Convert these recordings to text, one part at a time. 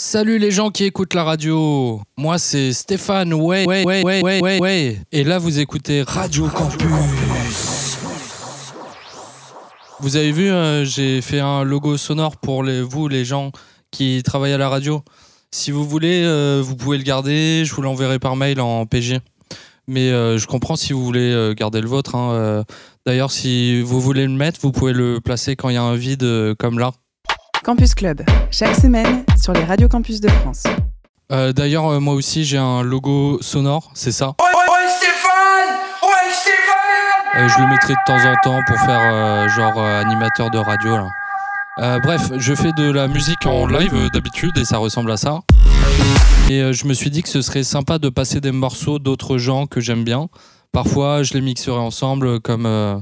Salut les gens qui écoutent la radio. Moi c'est Stéphane. Ouais, ouais, ouais, ouais, ouais, ouais. Et là vous écoutez Radio Campus. Vous avez vu, euh, j'ai fait un logo sonore pour les, vous, les gens qui travaillent à la radio. Si vous voulez, euh, vous pouvez le garder. Je vous l'enverrai par mail en PG. Mais euh, je comprends si vous voulez garder le vôtre. hein. D'ailleurs, si vous voulez le mettre, vous pouvez le placer quand il y a un vide comme là. Campus Club, chaque semaine sur les radios campus de France. Euh, D'ailleurs, euh, moi aussi, j'ai un logo sonore, c'est ça? Ouais Stéphane Ouais Stéphane Euh, je le mettrai de temps en temps pour faire euh, genre euh, animateur de radio là. Euh, bref, je fais de la musique en live d'habitude et ça ressemble à ça. Et euh, je me suis dit que ce serait sympa de passer des morceaux d'autres gens que j'aime bien. Parfois, je les mixerai ensemble comme, euh,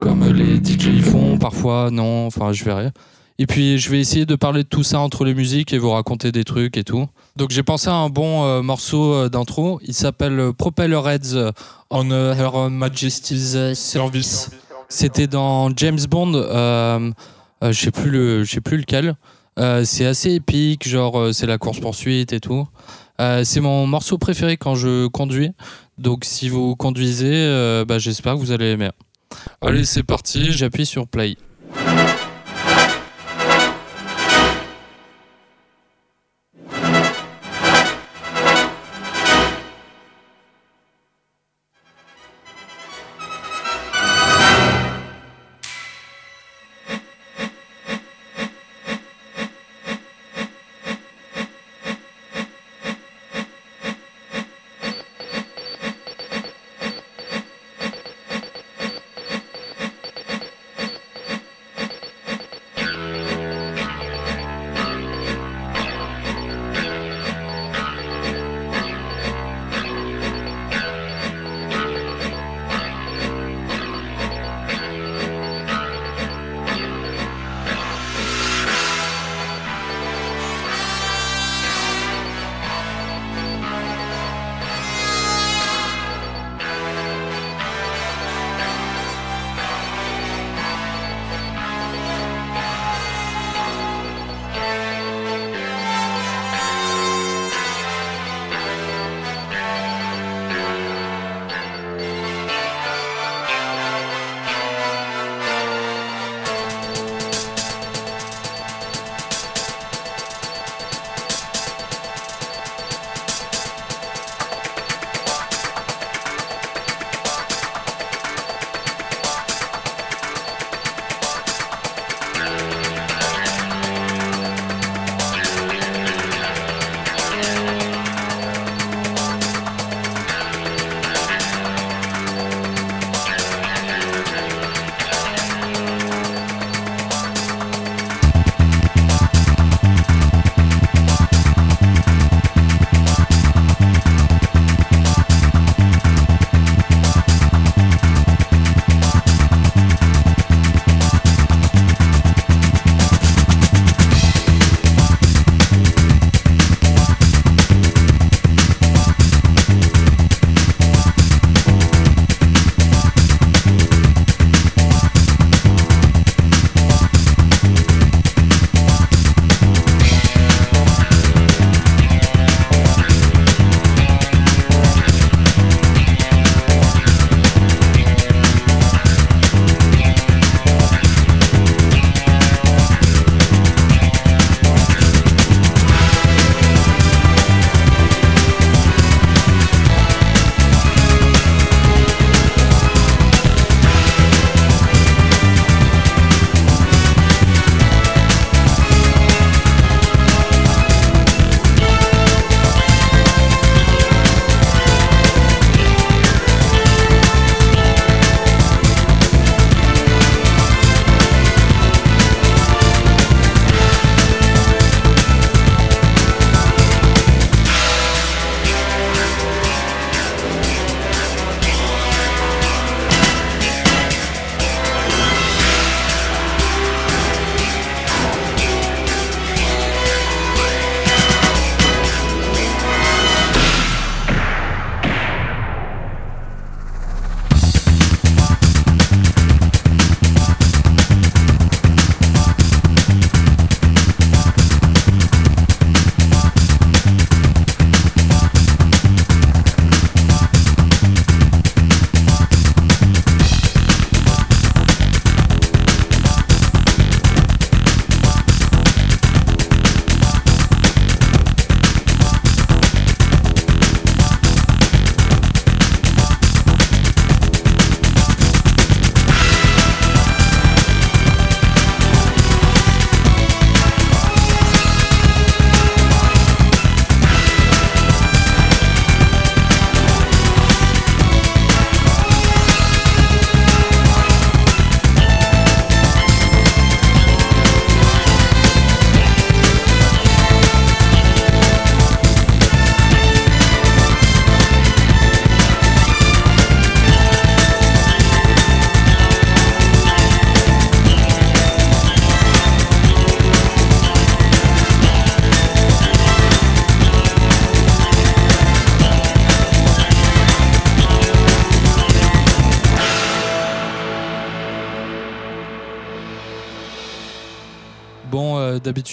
comme les DJ y font, parfois non, enfin je verrai. Et puis je vais essayer de parler de tout ça entre les musiques et vous raconter des trucs et tout. Donc j'ai pensé à un bon euh, morceau euh, d'intro. Il s'appelle euh, Propellerheads on Her Majesty's Service. C'était dans James Bond. je sais plus le, je sais plus lequel. C'est assez épique, genre c'est la course poursuite et tout. C'est mon morceau préféré quand je conduis. Donc si vous conduisez, bah, j'espère que vous allez aimer. Allez, c'est parti. J'appuie sur play.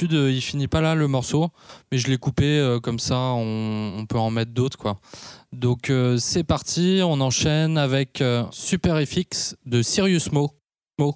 il finit pas là le morceau, mais je l'ai coupé comme ça, on, peut en mettre d'autres quoi. Donc c'est parti, on enchaîne avec Super FX de Sirius Mo. Mo,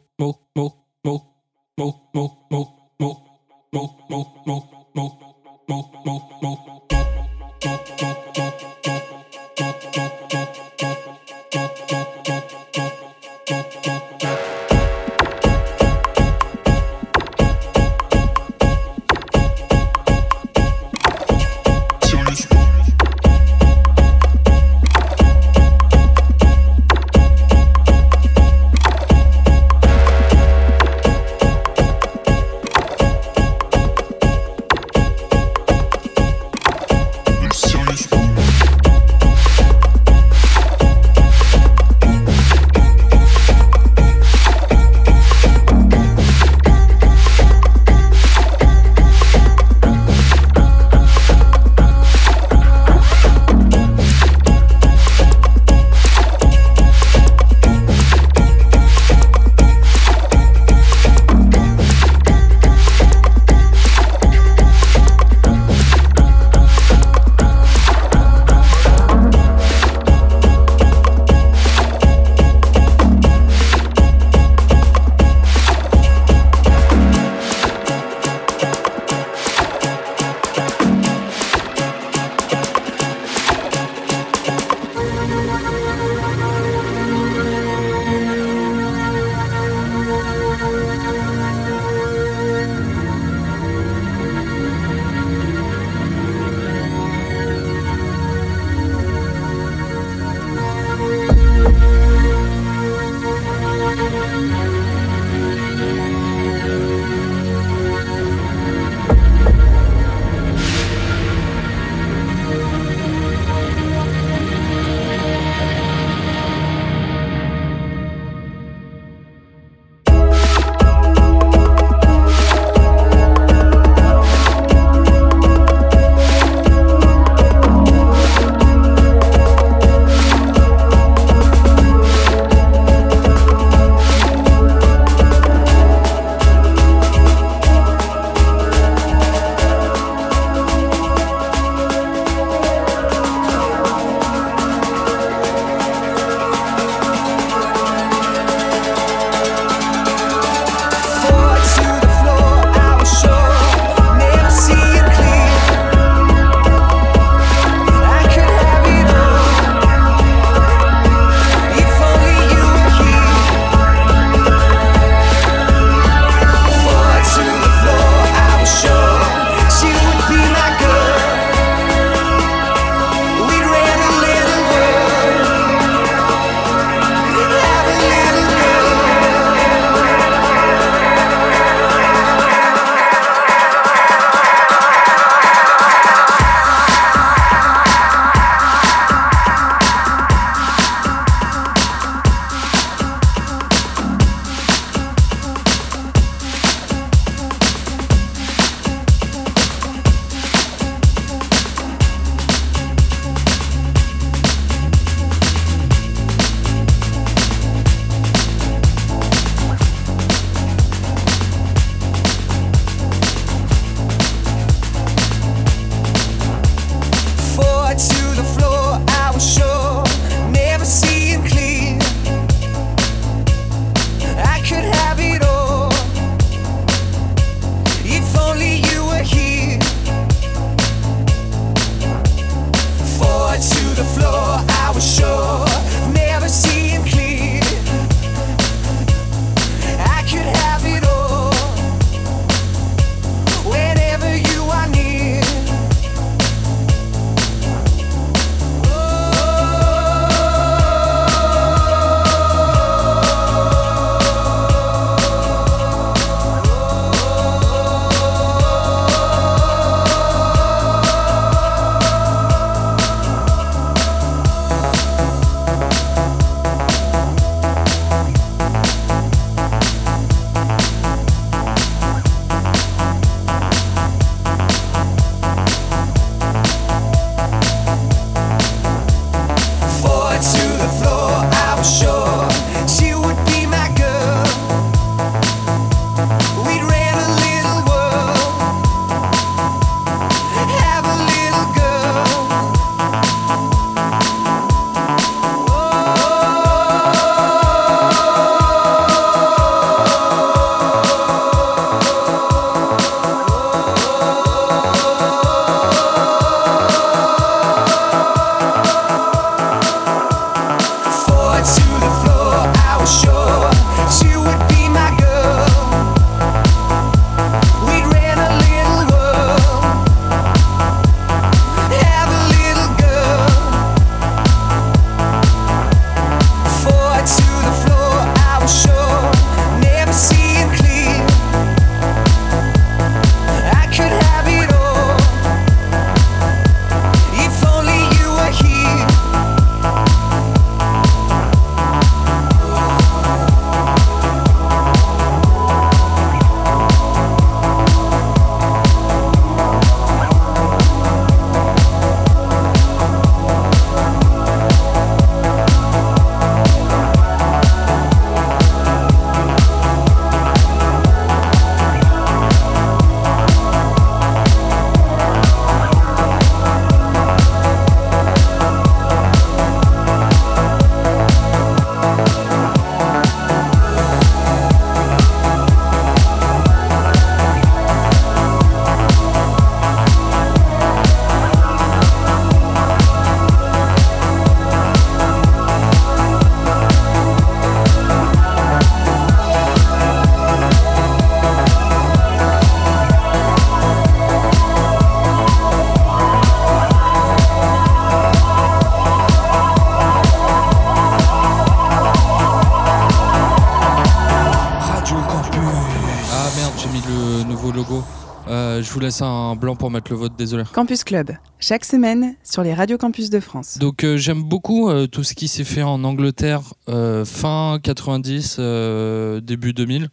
vous laisse un blanc pour mettre le vote, désolé. Campus Club, chaque semaine sur les radios campus de France. Donc euh, j'aime beaucoup euh, tout ce qui s'est fait en Angleterre euh, fin 90, euh, début 2000,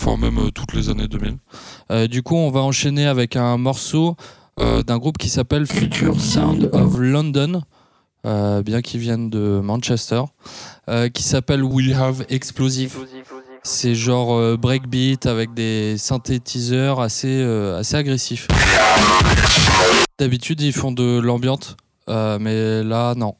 enfin même euh, toutes les années 2000. Euh, du coup, on va enchaîner avec un morceau euh, d'un groupe qui s'appelle Future Sound of London, euh, bien qu'ils viennent de Manchester, euh, qui s'appelle We Have Explosive. C'est genre euh, breakbeat avec des synthétiseurs assez, euh, assez agressifs. D'habitude, ils font de l'ambiante, euh, mais là, non.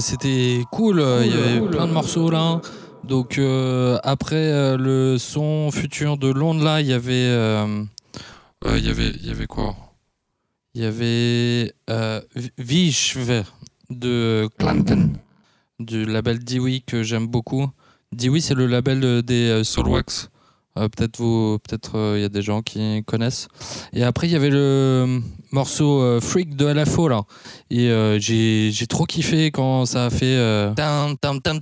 C'était cool. Il y avait plein de morceaux là. Donc euh, après euh, le son futur de Londres là, il y avait, euh, euh, il y avait, il y avait quoi? Il y avait euh, Vishve de Clanton du label Dewey que j'aime beaucoup. Dewey c'est le label euh, des euh, Soulwax. Euh, peut-être vous, peut-être euh, il y a des gens qui connaissent. Et après il y avait le morceau euh, Freak de LFO là. Et euh, j'ai j'ai trop kiffé quand ça a fait euh, tam, tam, tam,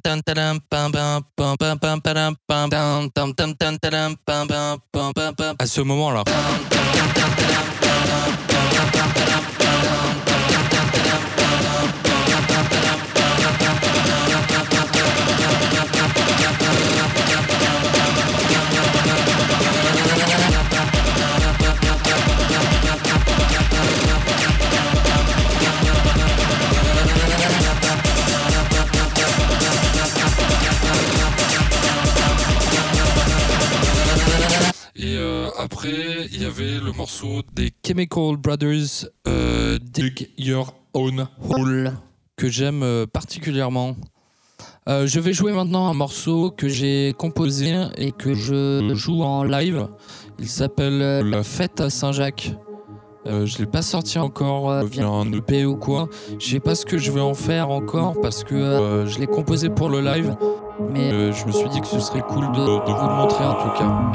après, il y avait le morceau des Chemical Brothers, euh, Dig Your Own Hole, que j'aime euh, particulièrement. Euh, je vais jouer maintenant un morceau que j'ai composé et que je joue en live. Il s'appelle La Fête à Saint-Jacques. Euh, je l'ai pas sorti encore euh, via un EP ou quoi. Je sais pas ce que je vais en faire encore parce que euh, je l'ai composé pour le live. Mais euh, je me suis dit que ce serait cool de, de vous le montrer en tout cas.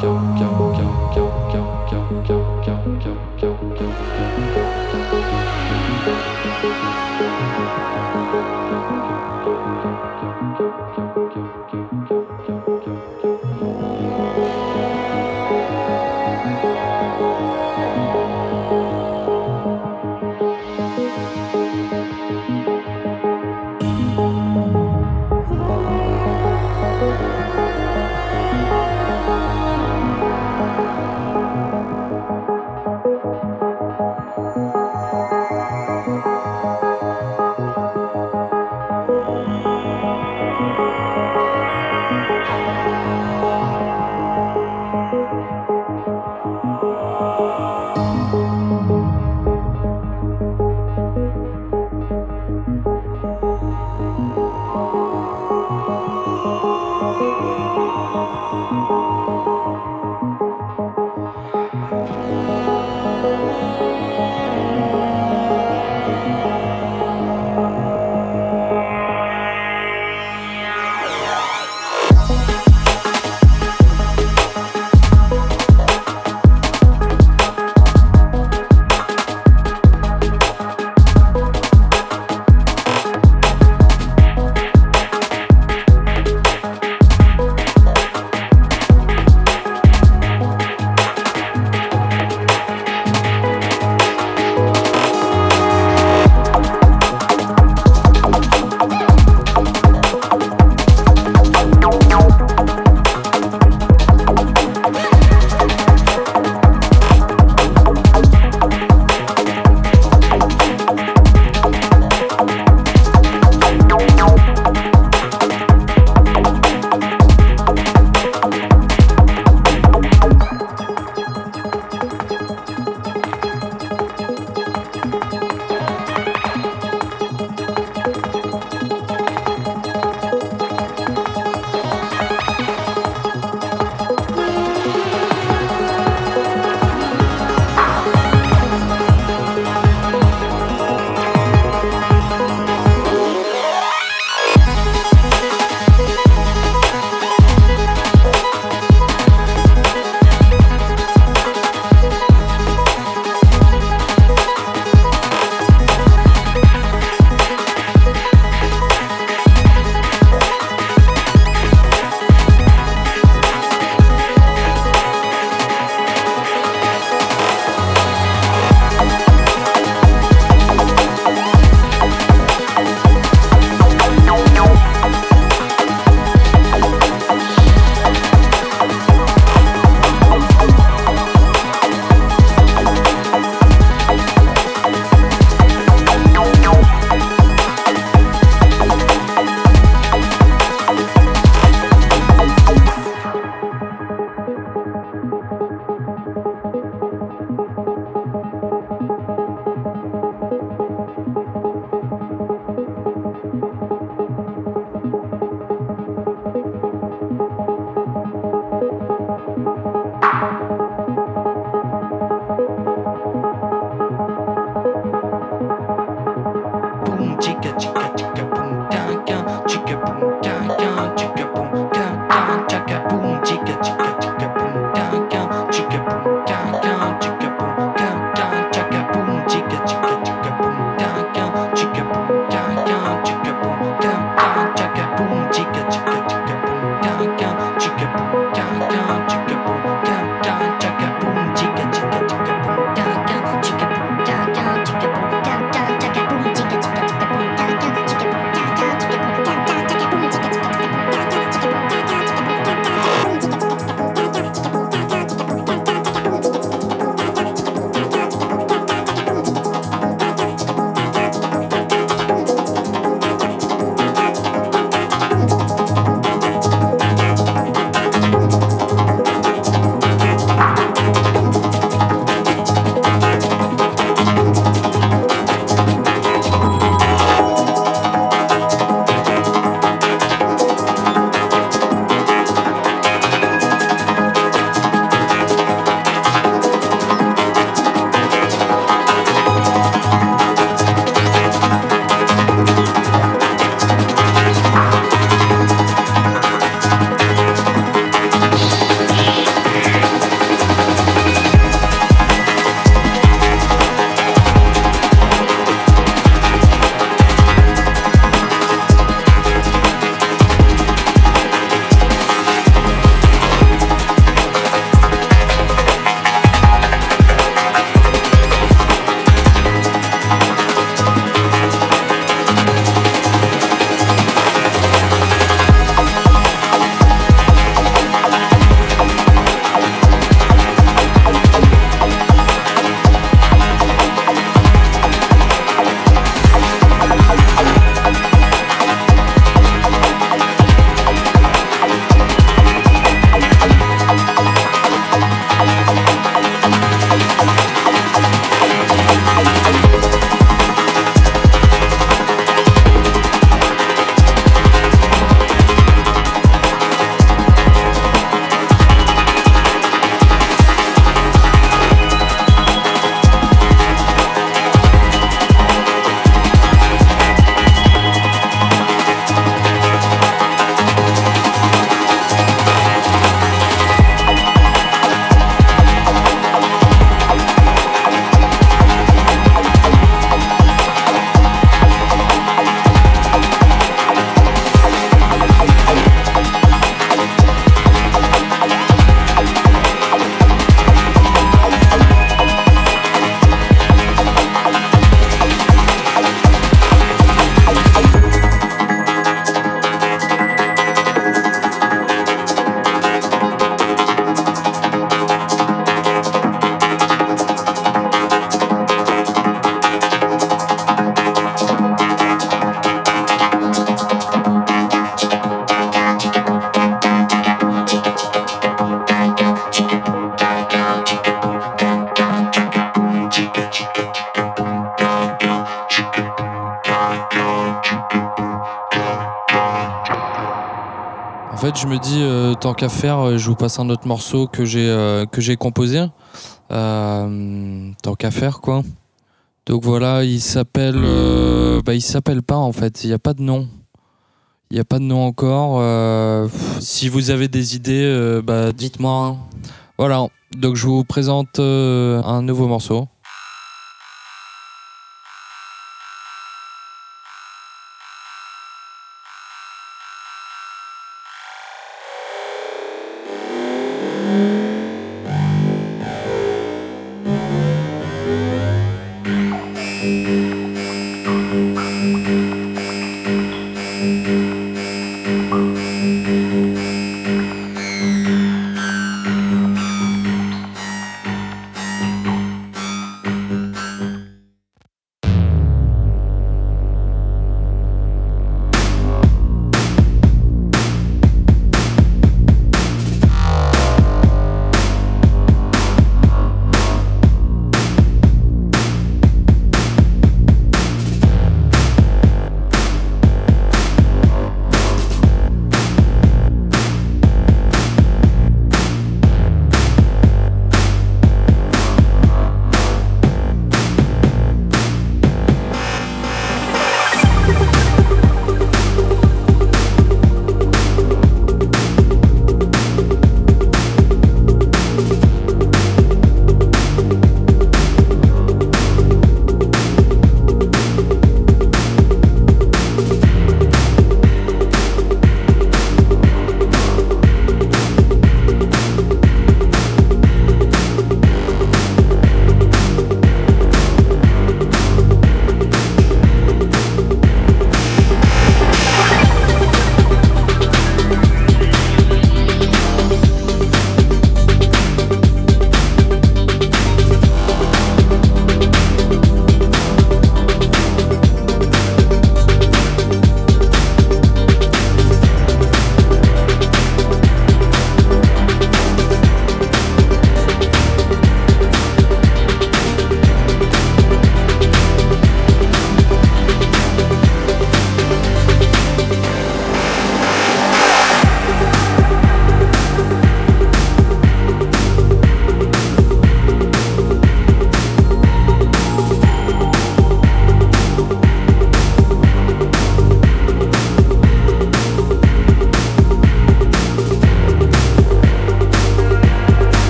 Je me dis, euh, tant qu'à faire, euh, je vous passe un autre morceau que j'ai euh, composé. tant qu'à faire, quoi. Donc voilà, il s'appelle. bah, il s'appelle pas en fait. Il n'y a pas de nom. Il n'y a pas de nom encore. si vous avez des idées, bah, dites-moi. Hein. Voilà. Donc je vous présente un nouveau morceau.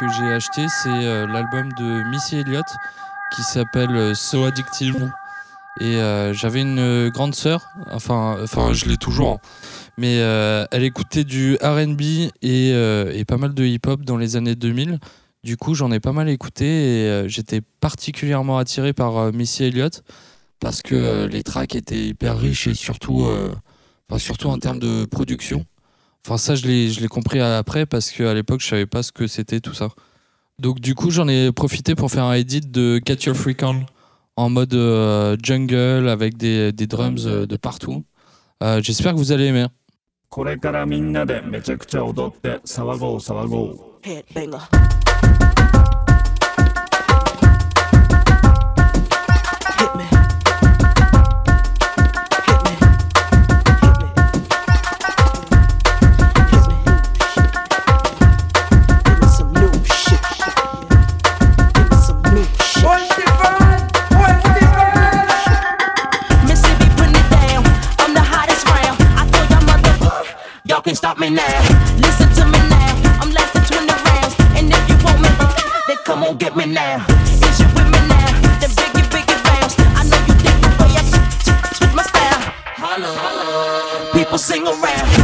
Que j'ai acheté, c'est euh, l'album de Missy Elliott qui s'appelle euh, So Addictive. Et euh, j'avais une grande sœur, enfin, enfin je l'ai toujours, mais elle écoutait du RB et, et, pas mal de hip-hop dans les années 2000. Du coup, j'en ai pas mal écouté et j'étais particulièrement attiré par Missy Elliott parce que les tracks étaient hyper riches et surtout, enfin, surtout en termes de production. Enfin, ça, je l'ai compris après parce qu'à l'époque, je savais pas ce que c'était tout ça. Donc, du coup, j'en ai profité pour faire un edit de Catch Your Freak On en mode euh, jungle avec des, des drums euh, de partout. Euh, J'espère que vous allez aimer. Me now. Listen to me now. I'm lasting 20 rounds. And if you want me, then come on, get me now. Since you with me now, then biggie, biggie bounce. I know you think the way I switch my style. People sing around.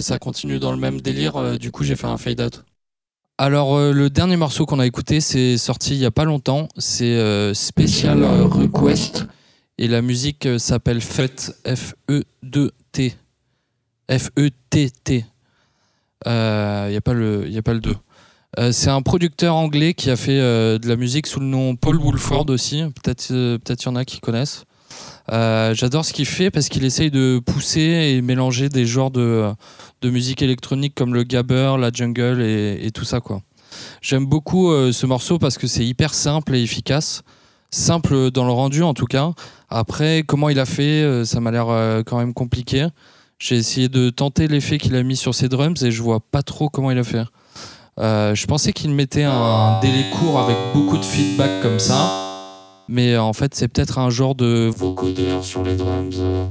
Ça continue dans le même délire. euh, du coup, j'ai fait un fade out. Alors, euh, le dernier morceau qu'on a écouté, c'est sorti il y a pas longtemps. C'est euh, Special euh, Request. Et la musique euh, s'appelle FET. F-E-2-T. F-E-T-T. Euh, Il n'y a pas le, il y a pas le 2. Euh, c'est un producteur anglais qui a fait euh, de la musique sous le nom Paul Woolford aussi. Peut-être euh, peut-être y en a qui connaissent. Euh, J'adore ce qu'il fait parce qu'il essaye de pousser et mélanger des genres de, musique électronique comme le gabber, la jungle et, tout ça. J'aime beaucoup euh, ce morceau parce que c'est hyper simple et efficace. Simple dans le rendu en tout cas. Après, comment il a fait, euh, ça m'a l'air quand même compliqué. J'ai essayé de tenter l'effet qu'il a mis sur ses drums et je vois pas trop comment il a fait. Je pensais qu'il mettait un délai court avec beaucoup de feedback comme ça, mais euh, en fait c'est peut-être un genre de vocodeur sur les drums. euh.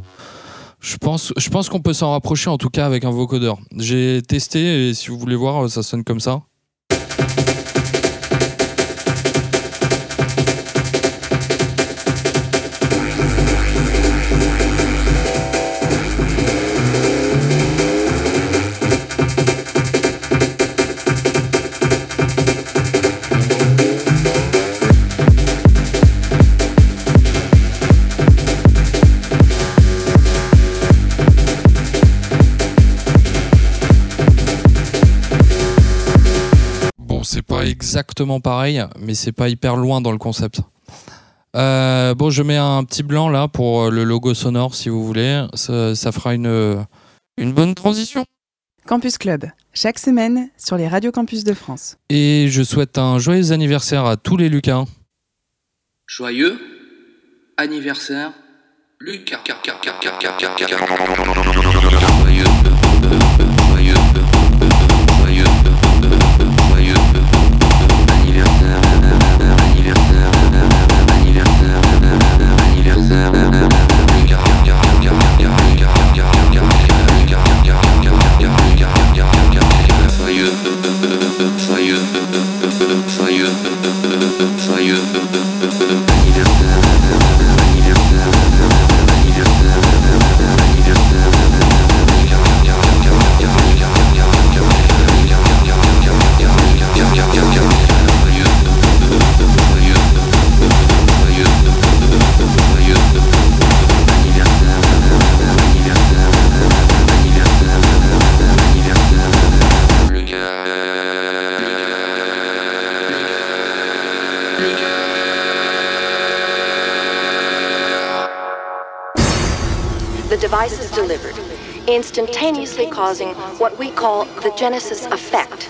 Je pense, je pense qu'on peut s'en rapprocher en tout cas avec un vocodeur. J'ai testé et si vous voulez voir, ça sonne comme ça. Exactement pareil, mais c'est pas hyper loin dans le concept. Euh, bon, je mets un petit blanc là pour le logo sonore si vous voulez. Ça, ça fera une, une bonne transition. Campus Club, chaque semaine sur les radios campus de France. Et je souhaite un joyeux anniversaire à tous les Lucas. Joyeux anniversaire, Lucas. Joyeux, joyeux, instantaneously causing what we call the Genesis effect.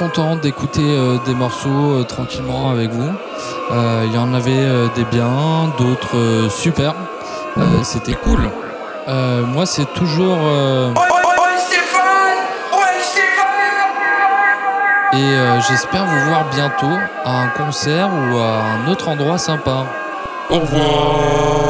Content d'écouter euh, des morceaux euh, tranquillement avec vous. Euh, Il y en avait euh, des biens, d'autres euh, super. Euh, C'était cool. Euh, moi, c'est toujours. euh, et euh, j'espère vous voir bientôt à un concert ou à un autre endroit sympa. Au revoir